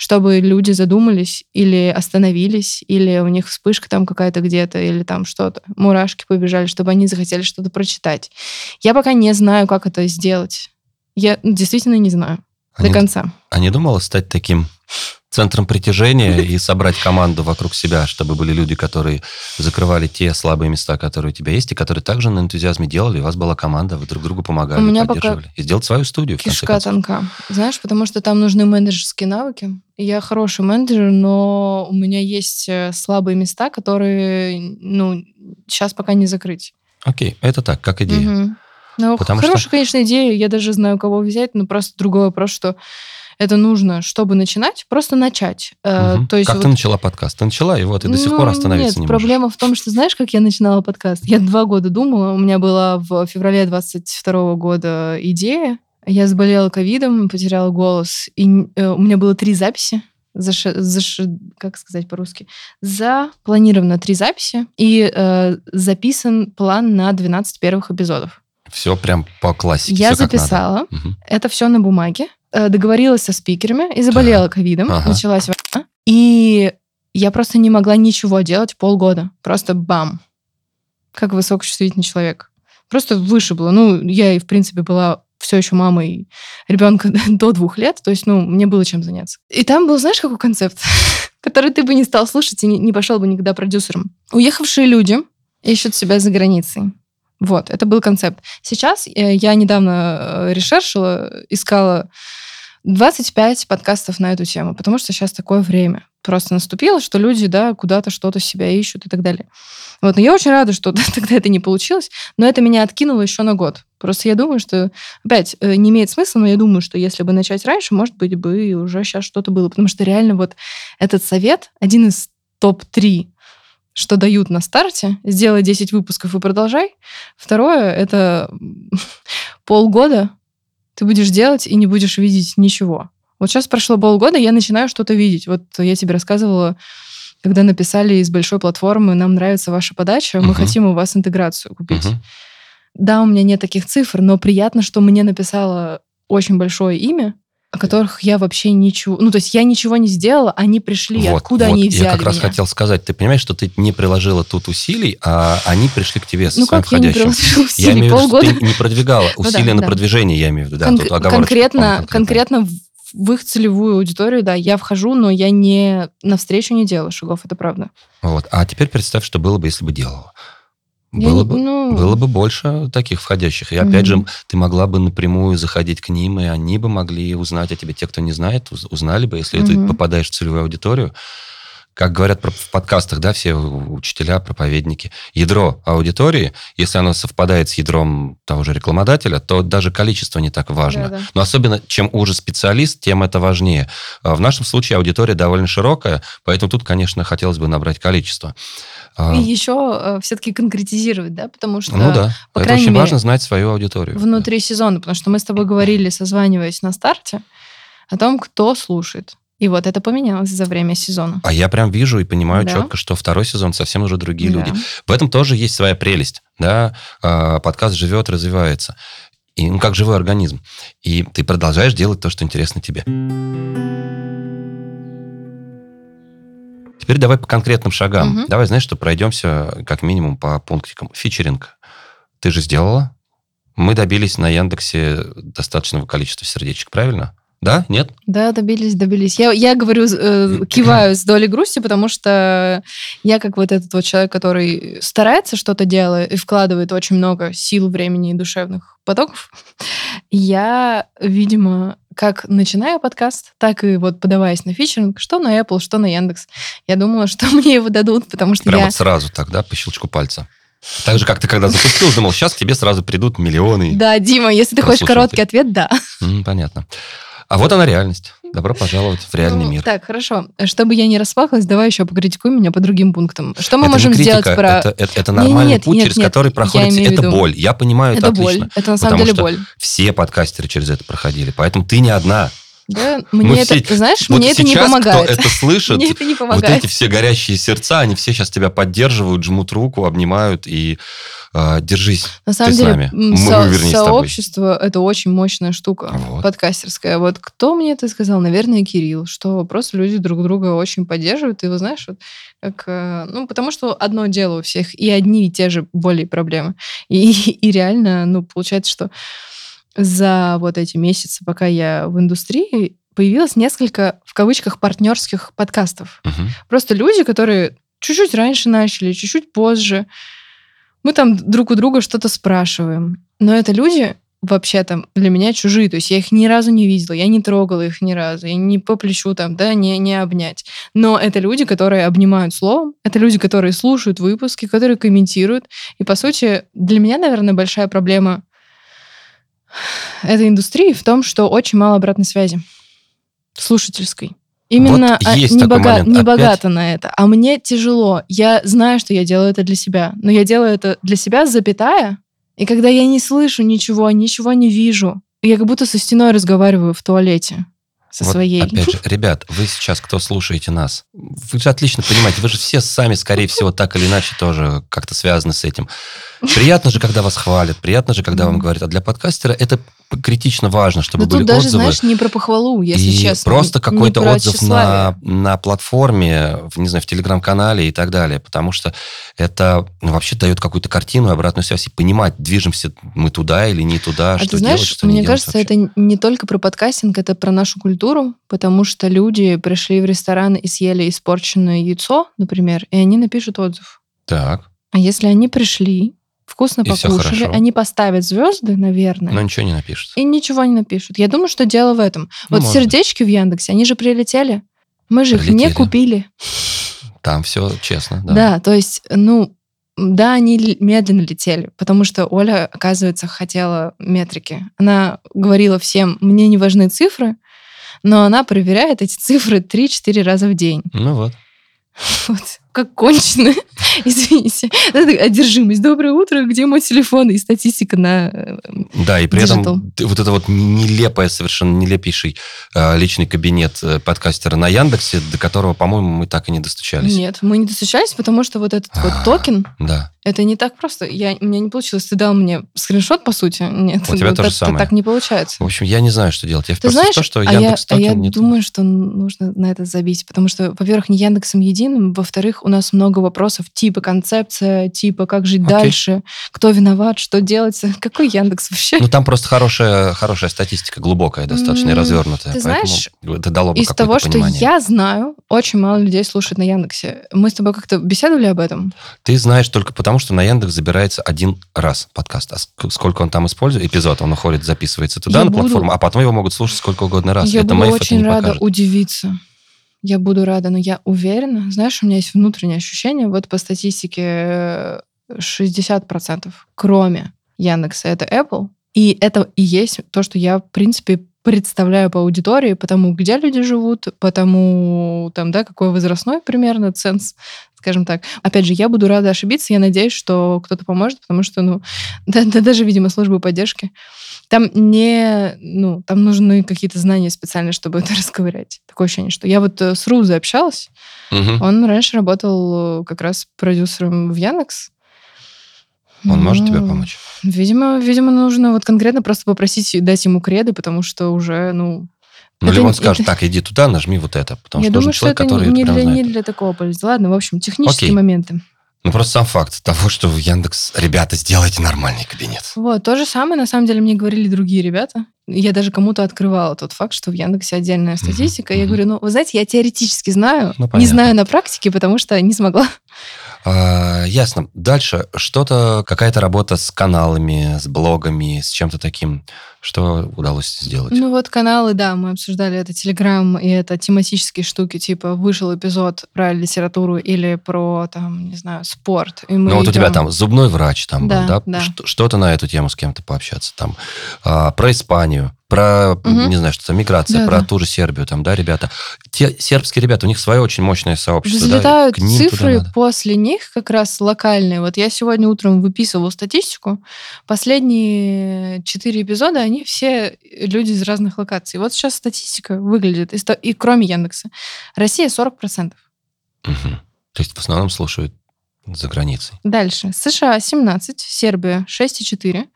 чтобы люди задумались или остановились, или у них вспышка там какая-то где-то, или там что-то, мурашки побежали, чтобы они захотели что-то прочитать. Я пока не знаю, как это сделать. Я действительно не знаю а до не, конца. А не думала стать таким центром притяжения (laughs) и собрать команду вокруг себя, чтобы были люди, которые закрывали те слабые места, которые у тебя есть, и которые также на энтузиазме делали, у вас была команда, вы друг другу помогали, у меня поддерживали. Пока и сделать свою студию. Кишка тонка. Знаешь, потому что там нужны менеджерские навыки. Я хороший менеджер, но у меня есть э, слабые места, которые, ну, сейчас пока не закрыть. Окей, это так, как идея. Угу. Ну, Потому хорошая, что... конечно, идея. Я даже знаю, кого взять, но просто другой вопрос, что это нужно, чтобы начинать, просто начать. Угу. То есть как вот... ты начала подкаст? Ты начала, и вот, и до сих ну, пор остановиться нет, не проблема можешь. в том, что знаешь, как я начинала подкаст? Я два года думала, у меня была в феврале 22 года идея, я заболела ковидом, потеряла голос, и э, у меня было три записи, заш, заш, как сказать по-русски, запланировано три записи, и э, записан план на 12 первых эпизодов. Все прям по классике. Я записала. Угу. Это все на бумаге. Э, договорилась со спикерами и заболела ковидом. Ага. Началась война. И я просто не могла ничего делать полгода. Просто бам. Как высокочувствительный человек. Просто вышибло. Ну, я и, в принципе, была все еще мамой ребенка (laughs) до двух лет. То есть, ну, мне было чем заняться. И там был, знаешь, какой концепт? (laughs) который ты бы не стал слушать и не пошел бы никогда продюсером. Уехавшие люди ищут себя за границей. Вот, это был концепт. Сейчас э, я недавно э, решершила, искала 25 подкастов на эту тему, потому что сейчас такое время просто наступило, что люди, да, куда-то что-то себя ищут и так далее. Вот, но я очень рада, что (laughs) тогда это не получилось, но это меня откинуло еще на год. Просто я думаю, что, опять, э, не имеет смысла, но я думаю, что если бы начать раньше, может быть, бы уже сейчас что-то было. Потому что реально вот этот совет, один из топ-3 что дают на старте, сделай 10 выпусков и продолжай. Второе, это (laughs) полгода ты будешь делать и не будешь видеть ничего. Вот сейчас прошло полгода, я начинаю что-то видеть. Вот я тебе рассказывала, когда написали из большой платформы, нам нравится ваша подача, uh-huh. мы хотим у вас интеграцию купить. Uh-huh. Да, у меня нет таких цифр, но приятно, что мне написало очень большое имя, о которых я вообще ничего... Ну, то есть я ничего не сделала, они пришли, вот, откуда вот, они взяли Я как меня? раз хотел сказать, ты понимаешь, что ты не приложила тут усилий, а они пришли к тебе со ну, своим как входящим. Я, не усилий, я имею в виду, что ты не продвигала усилия ну, да, на да. продвижение, я имею в виду. Да, Кон- тут конкретно, конкретно в их целевую аудиторию, да, я вхожу, но я не навстречу не делаю шагов, это правда. Вот. А теперь представь, что было бы, если бы делала. Было, я, бы, ну... было бы больше таких входящих. И mm-hmm. опять же, ты могла бы напрямую заходить к ним, и они бы могли узнать о тебе. Те, кто не знает, узнали бы, если mm-hmm. ты попадаешь в целевую аудиторию. Как говорят в подкастах, да, все учителя, проповедники, ядро аудитории, если оно совпадает с ядром того же рекламодателя, то даже количество не так важно. Да, да. Но особенно, чем уже специалист, тем это важнее. А в нашем случае аудитория довольно широкая, поэтому тут, конечно, хотелось бы набрать количество. А, И еще все-таки конкретизировать, да, потому что ну да, по это очень мере, важно знать свою аудиторию. внутри сезона, потому что мы с тобой говорили, созваниваясь на старте, о том, кто слушает. И вот это поменялось за время сезона. А я прям вижу и понимаю Да. четко, что второй сезон совсем уже другие Да. люди. В этом тоже есть своя прелесть, да, А, подкаст живет, развивается. И, ну, как живой организм. И ты продолжаешь делать то, что интересно тебе. Теперь давай по конкретным шагам. Мгм. Давай, знаешь, что пройдемся как минимум по пунктикам. Фичеринг. Ты же сделала. Мы добились на Яндексе достаточного количества сердечек, правильно? Да? Нет? Да, добились, добились. Я, я говорю, э, (clears throat) киваю с долей грусти, потому что я как вот этот вот человек, который старается что-то делать и вкладывает очень много сил, времени и душевных потоков. Я, видимо, как начиная подкаст, так и вот подаваясь на фичеринг, что на Apple, что на Яндекс. Я думала, что (laughs) мне его дадут, потому что Прям я... вот сразу так, да, по щелчку пальца. Так же, как ты когда запустил, думал, сейчас к тебе сразу придут миллионы. Да, Дима, если ты хочешь короткий ответ, да. Понятно. А вот она реальность. Добро пожаловать в реальный Ну, мир. Так, хорошо. Чтобы я не распахалась, давай еще покритикуй меня по другим пунктам. Что мы это можем критика, сделать про... это, это- это нормальный нет, путь, нет, через нет, который проходит... Это виду- боль. Я понимаю это, Это боль. отлично. Это на самом деле что боль. Все подкастеры через это проходили. Поэтому ты не одна. Да, Мы мне это, все- знаешь, Вот мне это не помогает. кто это (laughs) слышит, Мне это не вот помогает. эти все горящие сердца, они все сейчас тебя поддерживают, жмут руку, обнимают и э, держись. На самом ты с деле, нами. м, Мы со- с тобой. сообщество это очень мощная штука Вот. подкастерская. Вот кто мне это сказал? Наверное, Кирилл, что просто люди друг друга очень поддерживают. И вы знаешь, вот как, э, ну, потому что одно дело у всех, и одни и те же боли и проблемы. И, (laughs) и реально, ну, получается, что за вот эти месяцы, пока я в индустрии, появилось несколько, в кавычках, партнерских подкастов. Мгм. Просто люди, которые чуть-чуть раньше начали, чуть-чуть позже. Мы там друг у друга что-то спрашиваем. Но это люди вообще-то для меня чужие. То есть я их ни разу не видела, я не трогала их ни разу, я не по плечу там, да, не, не обнять. Но это люди, которые обнимают словом, это люди, которые слушают выпуски, которые комментируют. И, по сути, для меня, наверное, большая проблема этой индустрии в том, что очень мало обратной связи слушательской. Именно Вот а, есть не, бога- момент. не богата на это. А мне тяжело. Я знаю, что я делаю это для себя. Но я делаю это для себя, запятая. И когда я не слышу ничего, ничего не вижу, я как будто со стеной разговариваю в туалете со Вот своей. Опять же, ребят, вы сейчас, кто слушаете нас, вы же отлично понимаете, вы же все сами, скорее всего, так или иначе тоже как-то связаны с этим. Приятно же, когда вас хвалят, приятно же, когда вам говорят. А для подкастера это критично важно, чтобы Но были тут даже, отзывы. знаешь, не про похвалу, если и честно. просто какой-то отзыв на, тщеславие. на платформе, в, не знаю, в телеграм-канале и так далее, потому что это ну, вообще дает какую-то картину, обратную связь, и понимать, движемся мы туда или не туда, А что ты знаешь, делать, что не мне кажется, вообще. это не только про подкастинг, это про нашу культуру, потому что люди пришли в ресторан и съели испорченное яйцо, например, и они напишут отзыв. Так, А если они пришли, вкусно И покушали, они поставят звезды, наверное, но ничего не напишут. и ничего не напишут. Я думаю, что дело в этом. Ну, вот может сердечки в Яндексе, они же прилетели. Мы же их не Прилетели. купили. Там все честно, да. Да. то есть, ну, да, они медленно летели, потому что Оля, оказывается, хотела метрики. Она говорила всем, мне не важны цифры, но она проверяет эти цифры 3-4 раза в день. Ну вот. (laughs) Вот, как конченая. (laughs) Извините. Одержимость. Доброе утро, где мой телефон? И статистика на... э, Да, и при Digital. этом вот это вот нелепое, совершенно нелепейший э, личный кабинет э, подкастера на Яндексе, до которого, по-моему, мы так и не достучались. Нет, мы не достучались, потому что вот этот вот А. токен, Да. это не так просто. Я, у меня не получилось. Ты дал мне скриншот, по сути? Нет. У тебя вот то же это самое. так не получается. В общем, я не знаю, что делать. Я Ты знаешь, то, что а я, Яндекс а я нет. думаю, что нужно на это забить, потому что, во-первых, не Яндексом единым, во-вторых, у нас много вопросов типа концепция, типа как жить Окей. дальше, кто виноват, что делать, (laughs) какой Яндекс вообще? Ну, там просто хорошая, хорошая статистика, глубокая достаточно М, развернутая. ты знаешь, это дало бы Из того, что понимание. я знаю, очень мало людей слушает на Яндексе. Мы с тобой как-то беседовали об этом? Ты знаешь только потому, что на Яндекс забирается один раз подкаст. А ск- сколько он там использует, эпизод, он уходит, записывается туда, Я на буду- платформу, а потом его могут слушать сколько угодно раз. Я это буду это очень рада покажет. удивиться. Я буду рада, но я уверена. Знаешь, у меня есть внутреннее ощущение, вот по статистике э, 60%, кроме Яндекса, это Apple. И это и есть то, что я, в принципе, представляю по аудитории, потому где люди живут, потому там, да, какой возрастной примерно ценз, скажем так. Опять же, я буду рада ошибиться, я надеюсь, что кто-то поможет, потому что, ну, (laughs) да, да, даже, видимо, службы поддержки. Там не, ну, там нужны какие-то знания специальные, чтобы это (laughs) расковырять. Такое ощущение, что я вот э, с Рузой общалась, Мгм. он раньше работал э, как раз продюсером в Яндекс. Он может тебе Ну, помочь? Видимо, видимо, нужно вот конкретно просто попросить дать ему креды, потому что уже, ну... Ну, это либо он не- скажет, это- (laughs) так, иди туда, нажми вот это. Потому я что думаю, нужен что человек, это который не прям для, не знает. для такого пользы. Ладно, в общем, технические Окей. моменты. Ну, просто сам факт того, что в Яндекс, ребята, сделайте нормальный кабинет. Вот, то же самое, на самом деле, мне говорили другие ребята. Я даже кому-то открывала тот факт, что в Яндексе отдельная статистика. Я мгм. говорю, ну, вы знаете, я теоретически знаю, Ну, не знаю на практике, потому что не смогла. А, ясно. Дальше что-то, какая-то работа с каналами, с блогами, с чем-то таким, что удалось сделать? Ну вот каналы, да, мы обсуждали это Телеграм, и это тематические штуки, типа вышел эпизод про литературу или про, там, не знаю, спорт. И мы Ну, вот у тебя идем- там зубной врач там Да, был, да? да. Что- Что-то на эту тему с кем-то пообщаться там. А, про Испанию, про, Мгм. не знаю, что там, миграция, Да, про да. ту же Сербию там, да, ребята? Те сербские ребята, у них свое очень мощное сообщество, да, Взлетают туда цифры после них как раз локальные. Вот я сегодня утром выписывала статистику. Последние четыре эпизода, они все люди из разных локаций. Вот сейчас статистика выглядит, и, кроме Яндекса. Россия 40%. Мгм. То есть в основном слушают за границей. Дальше. США 17, Сербия 6,4.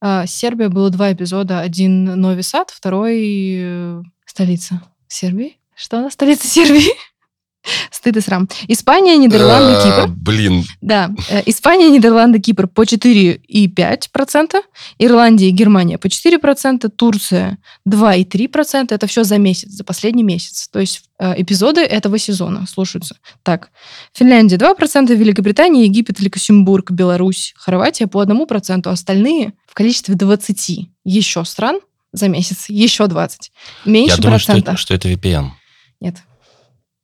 А, Сербия было два эпизода. Один Нови Сад, второй э, столица Сербии. Что она столица Сербии? Стыд и срам. Испания, Нидерланды, А, Кипр. Блин, Да, э, Испания, Нидерланды, Кипр по 4,5%, Ирландия и Германия по 4%, Турция 2,3%. Это все за месяц, за последний месяц. То есть э, эпизоды этого сезона слушаются. Так, Финляндия 2%, Великобритания, Египет, Люксембург, Беларусь, Хорватия по 1%, остальные в количестве 20 еще стран за месяц, еще 20. Меньше я думаю, что процента. это, что это VPN. Нет.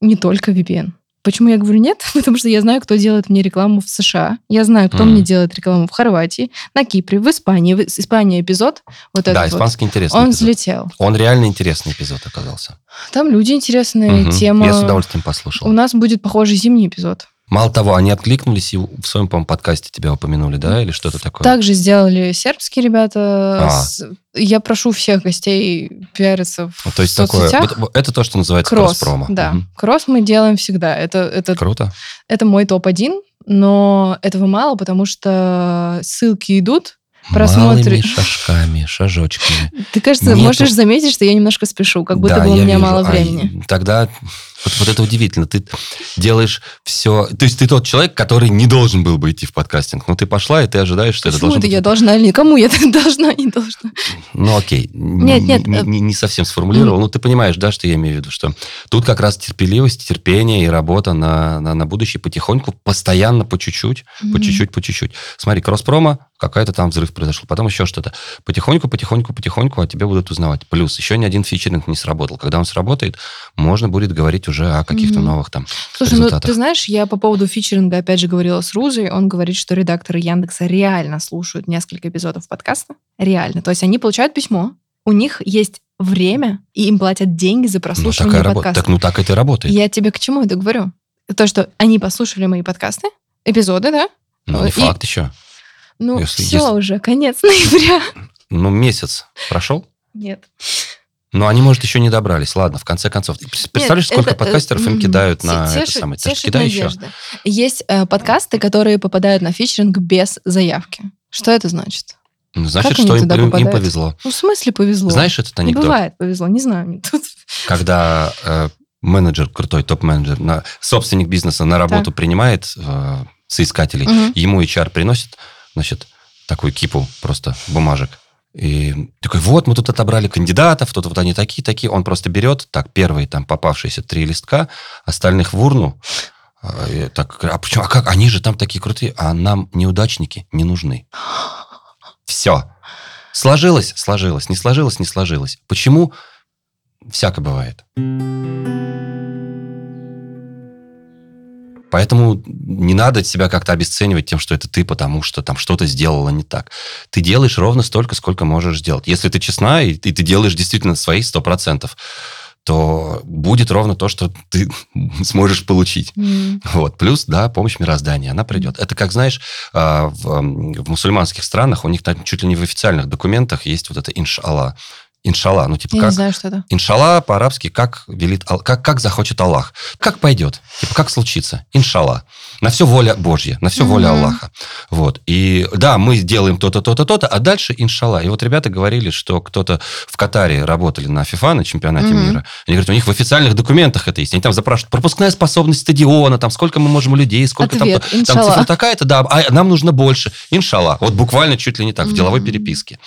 Не только VPN. Почему я говорю нет? (laughs) Потому что я знаю, кто делает мне рекламу в США. Я знаю, кто Мгм. мне делает рекламу в Хорватии, на Кипре, в Испании. В Испании эпизод, вот да, этот вот, испанский интересный он эпизод. взлетел. Он реально интересный эпизод оказался. Там люди интересные, Мгм. тема. Я с удовольствием послушал. У нас будет похожий зимний эпизод. Мало того, они откликнулись и в своем, по-моему, подкасте тебя упомянули, да, или что-то такое? Также сделали сербские ребята. А. Я прошу всех гостей пиариться в Ну, То есть такое, соцсетях. вот это то, что называется Кросс, кросс-промо. да. Мгм. Кросс мы делаем всегда. Это, это Круто. Это мой топ-1, но этого мало, потому что ссылки идут. Просмотры. Малыми шажками, шажочками. Ты, кажется, Нету. можешь заметить, что я немножко спешу, как будто Да, бы у меня вижу. мало А времени. тогда вот, вот это удивительно. Ты делаешь все... То есть ты тот человек, который не должен был бы идти в подкастинг. Но ты пошла, и ты ожидаешь, что это Почему должно это быть... я должна или никому я так (laughs) должна, не должна? Ну, окей. Нет, нет, Не, э, не- не совсем сформулировал. Ну, ты понимаешь, да, что я имею в виду, что тут как раз терпеливость, терпение и работа на, на, на будущее потихоньку, постоянно, по чуть-чуть, по чуть-чуть, по чуть-чуть. Смотри, кросс-промо, какая-то там взрыв произошел, потом еще что-то. Потихоньку, потихоньку, потихоньку о тебе будут узнавать. Плюс еще ни один фичеринг не сработал. Когда он сработает, можно будет говорить уже о каких-то Мгм. новых там Слушай, ну результатах. ты знаешь, я по поводу фичеринга опять же говорила с Рузой, он говорит, что редакторы Яндекса реально слушают несколько эпизодов подкаста. Реально. То есть они получают письмо, у них есть время, и им платят деньги за Ну, прослушивание работа. подкаста. Так, ну, так это работает. Я тебе к чему это говорю? То, что они послушали мои подкасты, эпизоды, да? Ну, не и- факт еще. Ну, Если- все если- уже, конец ноября. Ну, месяц прошел, Нет. Но они, может, еще не добрались. Ладно, в конце концов. Ты Представляешь, Нет, сколько это, э, подкастеров им кидают те- на это тешит- самое? Ты ж тешит кидай еще. Есть э, подкасты, которые попадают на фичеринг без заявки. Что это значит? Ну, Значит, Как что им, им- повезло. Ну, в смысле повезло? Знаешь этот не анекдот? бывает повезло, не знаю. мне Тут... Когда э, менеджер, крутой топ-менеджер, на, собственник бизнеса на работу принимает э, соискателей, Мгм. ему HR приносит, значит, такую кипу просто бумажек. И такой, вот, мы тут отобрали кандидатов, тут вот они такие, такие. Он просто берет, так, первые там попавшиеся три листка, остальных в урну. А, и так, а почему, а как, они же там такие крутые, а нам неудачники не нужны. Все. Сложилось, сложилось, не сложилось, не сложилось. Почему? Всяко бывает. Поэтому не надо себя как-то обесценивать тем, что это ты, потому что там что-то сделала не так. Ты делаешь ровно столько, сколько можешь сделать. Если ты честна, и, и ты делаешь действительно свои 100%, то будет ровно то, что ты (laughs) сможешь получить. М. Вот. Плюс, да, помощь мироздания, она придет. Это как, знаешь, а, в, в мусульманских странах у них там чуть ли не в официальных документах есть вот это иншалла. Иншалла, ну типа Я как... не знаю, что это. Иншалла по-арабски как велит, как, как захочет Аллах. Как пойдет. Типа как случится. Иншалла. На все воля Божья, на все воля Мгм. Аллаха. Вот. И да, мы сделаем то-то, то-то, то-то, а дальше иншалла. И вот ребята говорили, что кто-то в Катаре работали на ФИФА, на чемпионате Мгм. мира. Они говорят, у них в официальных документах это есть. Они там запрашивают пропускная способность стадиона, там сколько мы можем людей, сколько Ответ, там... Там цифра такая-то, да, а нам нужно больше. Иншалла. Вот буквально чуть ли не так, в деловой переписке.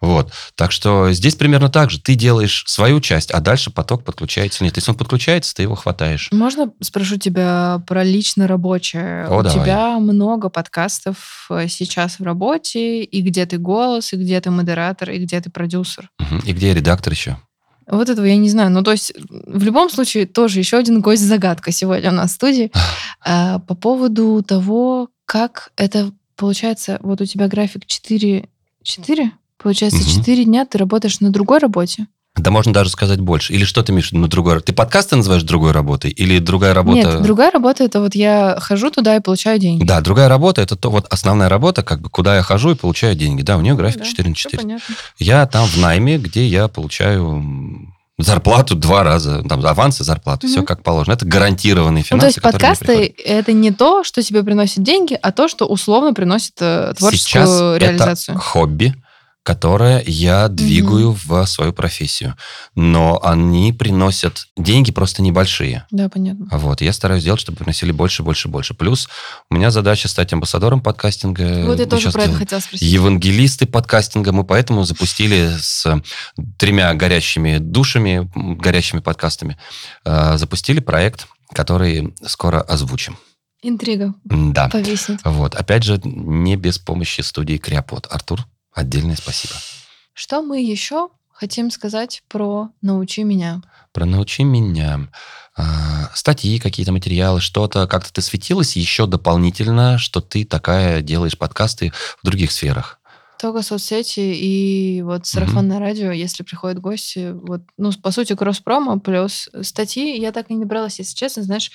Вот. Так что здесь примерно так же. Ты делаешь свою часть, а дальше поток подключается. Нет, если он подключается, ты его хватаешь. Можно спрошу тебя про лично рабочее? О, У давай. тебя много подкастов э, сейчас в работе, и где ты голос, и где ты модератор, и где ты продюсер. Мгм. И где редактор еще? Вот этого я не знаю. Ну, то есть, в любом случае, тоже еще один гость-загадка сегодня у нас в студии. (laughs) А, По поводу того, как это получается, вот у тебя график 4... 4? Получается, Мгм. 4 дня ты работаешь на другой работе? Да можно даже сказать больше. Или что ты имеешь на другой... Ты подкасты называешь другой работой? Или другая работа... Нет, другая работа это вот я хожу туда и получаю деньги. Да, другая работа, это то вот основная работа, как бы куда я хожу и получаю деньги. Да, у нее график Да, 4 на всё 4. понятно. Я там в найме, где я получаю зарплату два раза, там авансы, зарплату, все Мгм. как положено. Это гарантированные Ну, финансы, то есть подкасты это не то, что тебе приносит деньги, а то, что условно приносит э, творческую Сейчас реализацию. это хобби, которое я двигаю в свою профессию. Но они приносят деньги просто небольшие. Да, понятно. Вот, я стараюсь сделать, чтобы приносили больше, больше, больше. Плюс у меня задача стать амбассадором подкастинга. вот я Мы тоже про это хотела спросить. евангелисты подкастинга. Мы поэтому запустили с тремя горящими душами, горящими подкастами, э, запустили проект, который скоро озвучим. Интрига Да. повиснет. Вот. Опять же, не без помощи студии Криопод. Артур, отдельное спасибо. Что мы еще хотим сказать про «Научи меня»? Про научи меня. А, Статьи, какие-то материалы, что-то. Как-то ты светилась еще дополнительно, что ты такая делаешь подкасты в других сферах. Только соцсети и вот сарафанное радио, если приходят гости. Вот, ну, по сути, кросс-промо плюс статьи. Я так и не добралась, если честно, знаешь,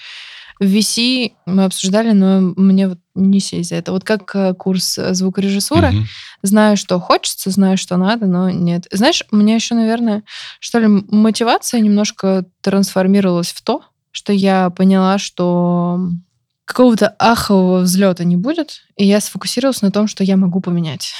в VC мы обсуждали, но мне вот не сесть за это. Вот как э, курс э, звукорежиссуры, Мгм. знаю, что хочется, знаю, что надо, но нет. Знаешь, у меня еще, наверное, что ли, мотивация немножко трансформировалась в то, что я поняла, что какого-то ахового взлета не будет, и я сфокусировалась на том, что я могу поменять.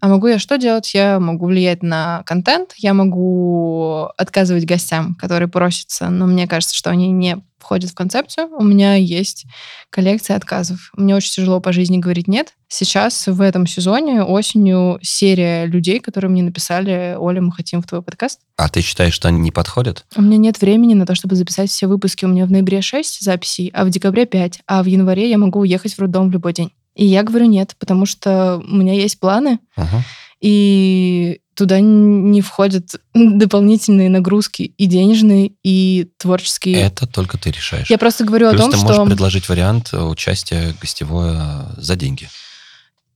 А могу я что делать? Я могу влиять на контент, я могу отказывать гостям, которые просятся, но мне кажется, что они не входят в концепцию. У меня есть коллекция отказов. Мне очень тяжело по жизни говорить «нет». Сейчас в этом сезоне осенью серия людей, которые мне написали «Оля, мы хотим в твой подкаст». А ты считаешь, что они не подходят? У меня нет времени на то, чтобы записать все выпуски. У меня в ноябре 6 записей, а в декабре 5. А в январе я могу уехать в роддом в любой день. И я говорю нет, потому что у меня есть планы, Ага. и туда не входят (laughs) дополнительные нагрузки и денежные, и творческие. Это только ты решаешь. Я просто говорю Плюс о том, ты что можешь предложить вариант э, участия гостевое за деньги.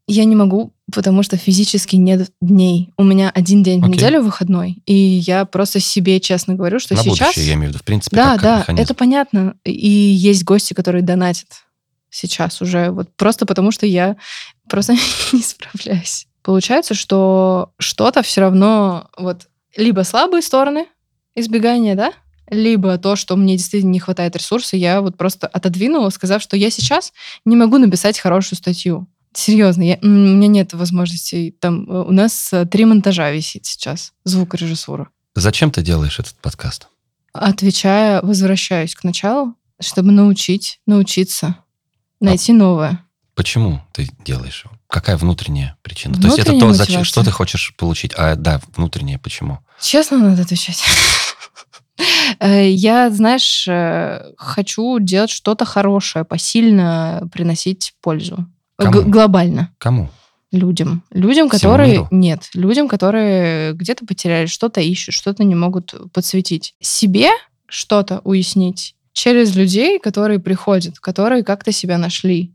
я не могу, потому что физически нет дней. У меня один день в Окей. неделю выходной, и я просто себе честно говорю, что На сейчас... будущее, я имею в виду. В принципе, Да, да, механизм. это понятно. И есть гости, которые донатят сейчас уже, вот просто потому что я просто (laughs) не справляюсь. Получается, что что-то все равно вот либо слабые стороны избегания, да, либо то, что мне действительно не хватает ресурса, я вот просто отодвинула, сказав, что я сейчас не могу написать хорошую статью. Серьезно, я, у меня нет возможности. Там э, у нас э, три монтажа висит сейчас, звукорежиссура. Зачем ты делаешь этот подкаст? Отвечая, возвращаюсь к началу, чтобы научить, научиться, найти новое. Почему ты делаешь его? Какая внутренняя причина? То есть это Внутренняя то, зачем, что ты хочешь получить. А, да, внутреннее почему? Честно надо отвечать. (laughs) Э, Я, знаешь, э, хочу делать что-то хорошее, посильно приносить пользу. Кому? глобально. Кому? Людям. Людям, которые... Нет. Людям, которые где-то потеряли, что-то ищут, что-то не могут подсветить. Себе что-то уяснить через людей, которые приходят, которые как-то себя нашли.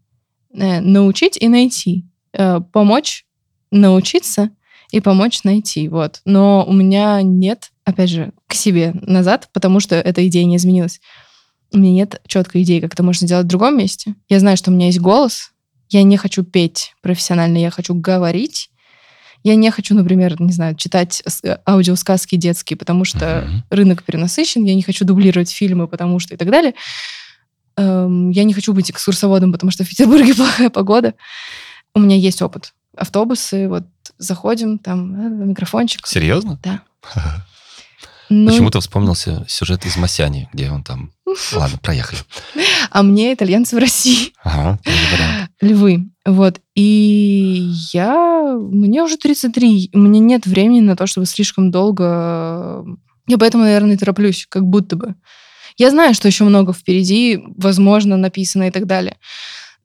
Э, Научить и найти. Э, Помочь научиться и помочь найти. Вот. Но у меня нет опять же, к себе назад, потому что эта идея не изменилась. У меня нет четкой идеи, как это можно сделать в другом месте. Я знаю, что у меня есть голос. Я не хочу петь профессионально, я хочу говорить. Я не хочу, например, не знаю, читать э, аудиосказки детские, потому что uh-huh. рынок перенасыщен. Я не хочу дублировать фильмы, потому что и так далее. Эм, я не хочу быть экскурсоводом, потому что в Петербурге (laughs) плохая погода. У меня есть опыт. Автобусы, вот заходим, там э, микрофончик. Серьезно? Да. (laughs) Ну, Почему-то вспомнился сюжет из Масяни, где он там... (laughs) Ладно, проехали. А мне итальянцы в России. Ага, Львы. Вот. И я... Мне уже 33. У меня нет времени на то, чтобы слишком долго... Я поэтому, наверное, тороплюсь, как будто бы. Я знаю, что еще много впереди, возможно, написано и так далее.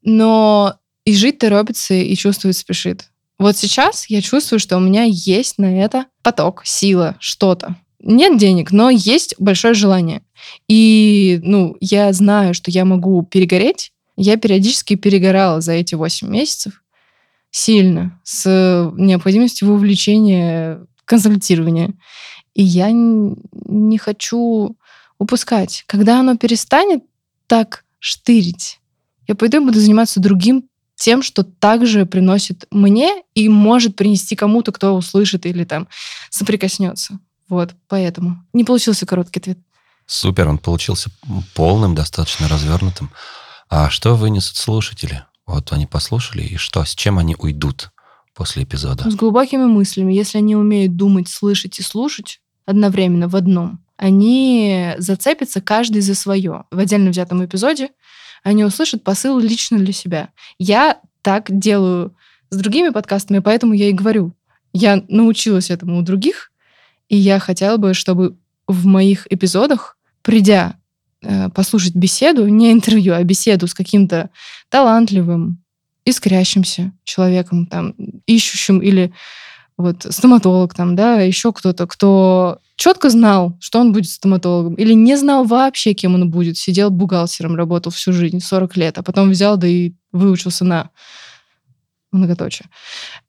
Но и жить торопится, и чувствовать спешит. Вот сейчас я чувствую, что у меня есть на это поток, сила, что-то. Нет денег, но есть большое желание. И, ну, я знаю, что я могу перегореть. Я периодически перегорала за эти 8 месяцев сильно с необходимостью вовлечения консультирования. И я не хочу упускать. Когда оно перестанет так штырить, я пойду и буду заниматься другим тем, что также приносит мне и может принести кому-то, кто услышит или там соприкоснется. Вот, поэтому. Не получился короткий ответ. Супер, он получился полным, достаточно развернутым. А что вынесут слушатели? Вот они послушали, и что, с чем они уйдут после эпизода? С глубокими мыслями. Если они умеют думать, слышать и слушать одновременно в одном, они зацепятся каждый за свое. В отдельно взятом эпизоде они услышат посыл лично для себя. Я так делаю с другими подкастами, поэтому я и говорю. Я научилась этому у других, и я хотела бы, чтобы в моих эпизодах, придя послушать беседу, не интервью, а беседу с каким-то талантливым, искрящимся человеком, там, ищущим или вот стоматолог там, да, еще кто-то, кто четко знал, что он будет стоматологом, или не знал вообще, кем он будет, сидел бухгалтером, работал всю жизнь, 40 лет, а потом взял, да и выучился на многоточие.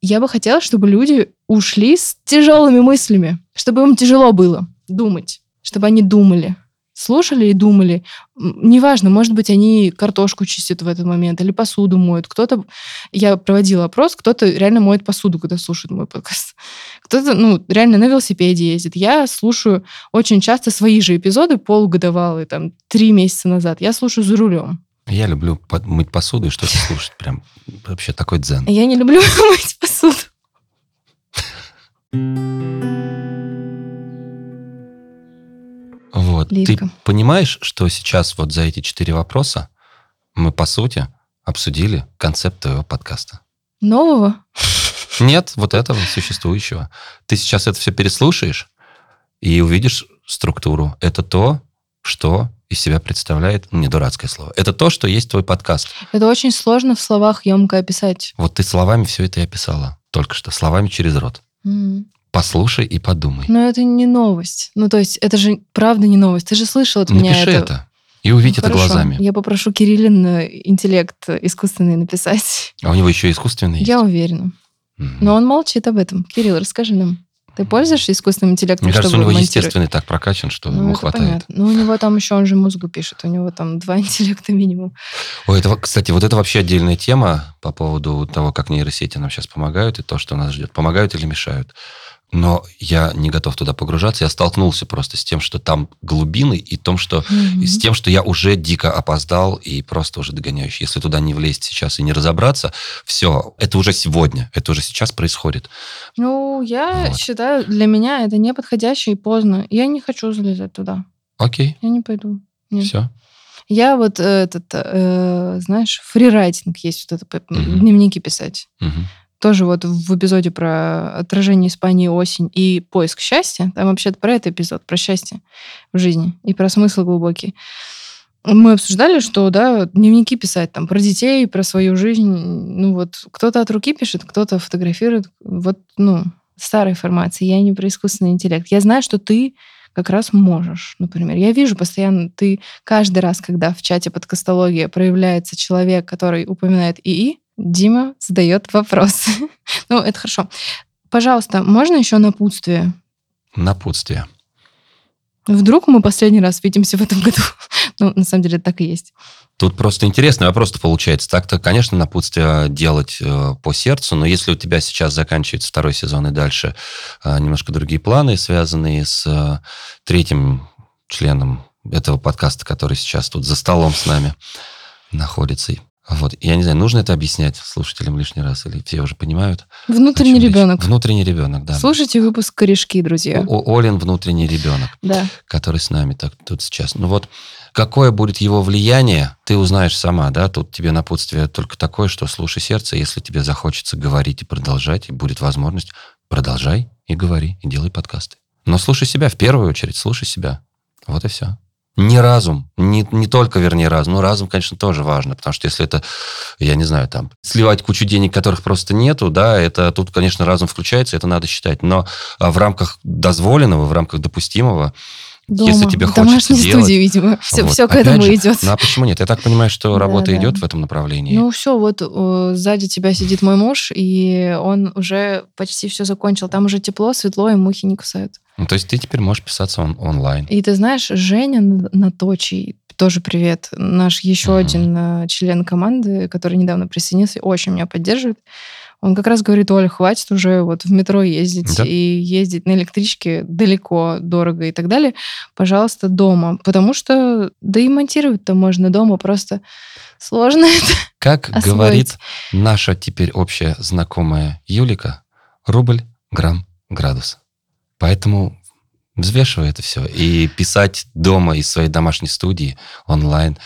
Я бы хотела, чтобы люди ушли с тяжелыми мыслями, чтобы им тяжело было думать, чтобы они думали, слушали и думали. Неважно, может быть, они картошку чистят в этот момент или посуду моют. Кто-то, я проводила опрос, кто-то реально моет посуду, когда слушает мой подкаст. (laughs) Кто-то, ну, реально на велосипеде ездит. Я слушаю очень часто свои же эпизоды полугодовалые, там, три месяца назад. Я слушаю за рулем. Я люблю мыть посуду и что-то слушать. Прям вообще такой дзен. Я не люблю (laughs) мыть посуду. (laughs) Лирика. Ты понимаешь, что сейчас вот за эти четыре вопроса мы, по сути, обсудили концепт твоего подкаста? Нового? Нет, вот этого существующего. Ты сейчас это все переслушаешь и увидишь структуру. Это то, что из себя представляет, не дурацкое слово, это то, что есть твой подкаст. Это очень сложно в словах емко описать. Вот ты словами все это и описала. Только что, словами через рот. Mm. Послушай и подумай. Но это не новость. Ну, то есть, это же правда не новость. Ты же слышал от Напиши меня это. это. И увидеть ну, это хорошо. глазами. Я попрошу Кириллин интеллект искусственный написать. А у него еще искусственный есть? Я уверена. Mm-hmm. Но он молчит об этом. Кирилл, расскажи нам. Ты пользуешься искусственным интеллектом, Мне кажется, у него естественный так прокачан, что ну, ему хватает. Понятно. Ну, у него там еще, он же музыку пишет, у него там два (laughs) интеллекта минимум. Ой, это, кстати, вот это вообще отдельная тема по поводу того, как нейросети нам сейчас помогают и то, что нас ждет. Помогают или мешают? Но я не готов туда погружаться. Я столкнулся просто с тем, что там глубины, и том, что, mm-hmm. с тем, что я уже дико опоздал и просто уже догоняющий. Если туда не влезть сейчас и не разобраться, все, это уже сегодня, это уже сейчас происходит. Ну, я вот. считаю, для меня это неподходяще и поздно. Я не хочу залезать туда. Окей. Я не пойду. Нет. Все. Я вот этот, э, знаешь, фрирайтинг есть, вот это, mm-hmm. дневники писать. Mm-hmm тоже вот в эпизоде про отражение Испании осень и поиск счастья, там вообще про этот эпизод, про счастье в жизни и про смысл глубокий. Мы обсуждали, что, да, дневники писать там про детей, про свою жизнь. Ну вот кто-то от руки пишет, кто-то фотографирует. Вот, ну, старая информация. Я не про искусственный интеллект. Я знаю, что ты как раз можешь, например. Я вижу постоянно, ты каждый раз, когда в чате подкастология проявляется человек, который упоминает ИИ, Дима задает вопрос. (laughs) ну, это хорошо. Пожалуйста, можно еще напутствие? Напутствие. Вдруг мы последний раз видимся в этом году. (laughs) ну, на самом деле, так и есть. Тут просто интересный вопрос получается. Так-то, конечно, напутствие делать э, по сердцу, но если у тебя сейчас заканчивается второй сезон и дальше э, немножко другие планы, связанные с э, третьим членом этого подкаста, который сейчас тут за столом с нами находится. Вот. Я не знаю, нужно это объяснять слушателям лишний раз, или все уже понимают? Внутренний ребенок. Речь? Внутренний ребенок, да. Слушайте выпуск «Корешки», друзья. О Олин внутренний ребенок, да. который с нами так, тут сейчас. Ну вот, какое будет его влияние, ты узнаешь сама, да? Тут тебе напутствие только такое, что слушай сердце, если тебе захочется говорить и продолжать, и будет возможность, продолжай и говори, и делай подкасты. Но слушай себя в первую очередь, слушай себя. Вот и все. Не разум, не, не только, вернее, разум. Ну, разум, конечно, тоже важно, потому что если это, я не знаю, там, сливать кучу денег, которых просто нету, да, это тут, конечно, разум включается, это надо считать. Но а, в рамках дозволенного, в рамках допустимого, Дома, если тебе в домашней делать... студии, видимо. (laughs) Все, вот. все к Опять этому же, идет. Ну, а почему нет? Я так понимаю, что Да, работа да. идет в этом направлении. Ну все, вот э, сзади тебя сидит мой муж, и он уже почти все закончил. Там уже тепло, светло, и мухи не кусают. Ну, то есть ты теперь можешь писаться он- онлайн. И ты знаешь, Женя Наточий, тоже привет, наш еще Мгм. один э, член команды, который недавно присоединился, очень меня поддерживает. Он как раз говорит, Оля, хватит уже вот в метро ездить Да. и ездить на электричке далеко, дорого и так далее. Пожалуйста, дома. Потому что, да и монтировать-то можно дома, просто сложно (laughs) это. Как освоить. говорит наша теперь общая знакомая Юлика, рубль, грамм, градус. Поэтому взвешивай это все. И писать дома из своей домашней студии онлайн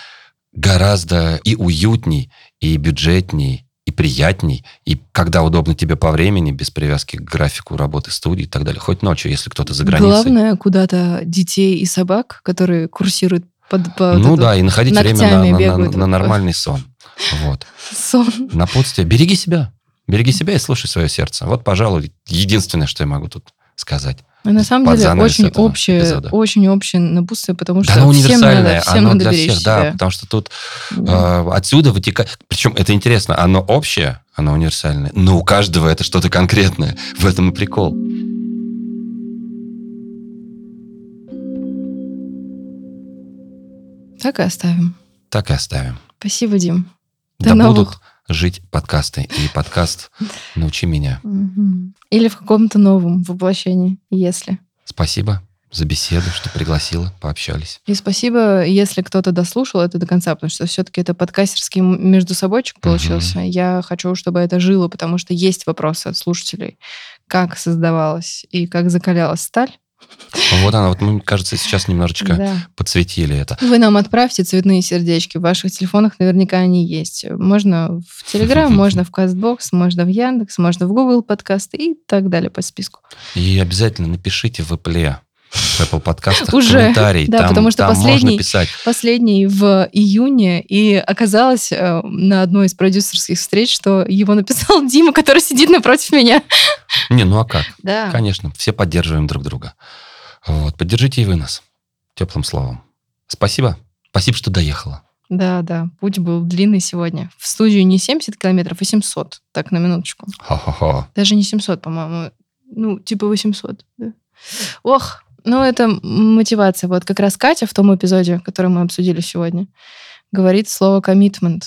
гораздо и уютней, и бюджетней, и приятней, и когда удобно тебе по времени, без привязки к графику работы студии и так далее. Хоть ночью, если кто-то за границей. Главное, куда-то детей и собак, которые курсируют под, под ну эту да, и находить время на, на- на- на нормальный сон. Вот. сон. Напутствие. Береги себя. Береги себя и слушай свое сердце. Вот, пожалуй, единственное, что я могу тут сказать. А на самом деле очень общее, эпизода. очень общее напутствие, потому Да, что оно всем универсальное, надо, всем оно надо для беречь всех, да, себя. потому что тут Да. э, отсюда вытекает... Причем это интересно, оно общее, оно универсальное, но у каждого это что-то конкретное. В этом и прикол. Так и оставим. Так и оставим. Спасибо, Дим. До Да новых. будут жить подкасты. И подкаст (laughs) «Научи меня». Или в каком-то новом воплощении, если. Спасибо за беседу, что пригласила, пообщались. И спасибо, если кто-то дослушал это до конца, потому что все-таки это подкастерский между собойчик получился. Я хочу, чтобы это жило, потому что есть вопросы от слушателей, как создавалась и как закалялась сталь. Вот она, вот мы, кажется, сейчас немножечко Да. подсветили это. Вы нам отправьте цветные сердечки. В ваших телефонах наверняка они есть. Можно в Телеграм, (laughs) можно в Кастбокс, можно в Яндекс, можно в Google подкасты и так далее по списку. И обязательно напишите в Apple, в Apple подкастах (laughs) Уже, комментарий. да, там, потому что там последний- можно писать. Последний в июне, и оказалось э, на одной из продюсерских встреч, что его написал (laughs) Дима, который сидит напротив меня. Не, ну а как? Да. Конечно, все поддерживаем друг друга. Вот, поддержите и вы нас теплым словом. Спасибо. Спасибо, что доехала. Да, да, путь был длинный сегодня. В студию не 70 километров, а 700. Так, на минуточку. Хо-хо-хо. Даже не 700, по-моему. Ну, типа 800. да. Ох, ну это мотивация. Вот как раз Катя в том эпизоде, который мы обсудили сегодня, говорит слово commitment.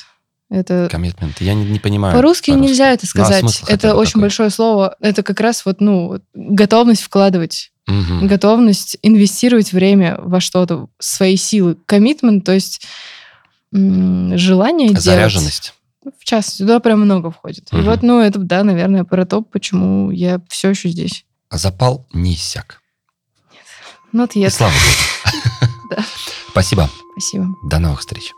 Это Коммитмент. Я не, не понимаю. по-русски нельзя это сказать. смысл хотя это очень какой? большое слово. Это как раз вот, ну, готовность вкладывать, Мгм. готовность инвестировать время во что-то, свои силы. Commitment, то есть м, желание делать. Заряженность. В частности, туда прям много входит. И Мгм. вот, ну, это, да, наверное, про то, почему я все еще здесь. Запал не иссяк. Ну, отъезд. И слава богу. (laughs) Спасибо. Спасибо. До новых встреч.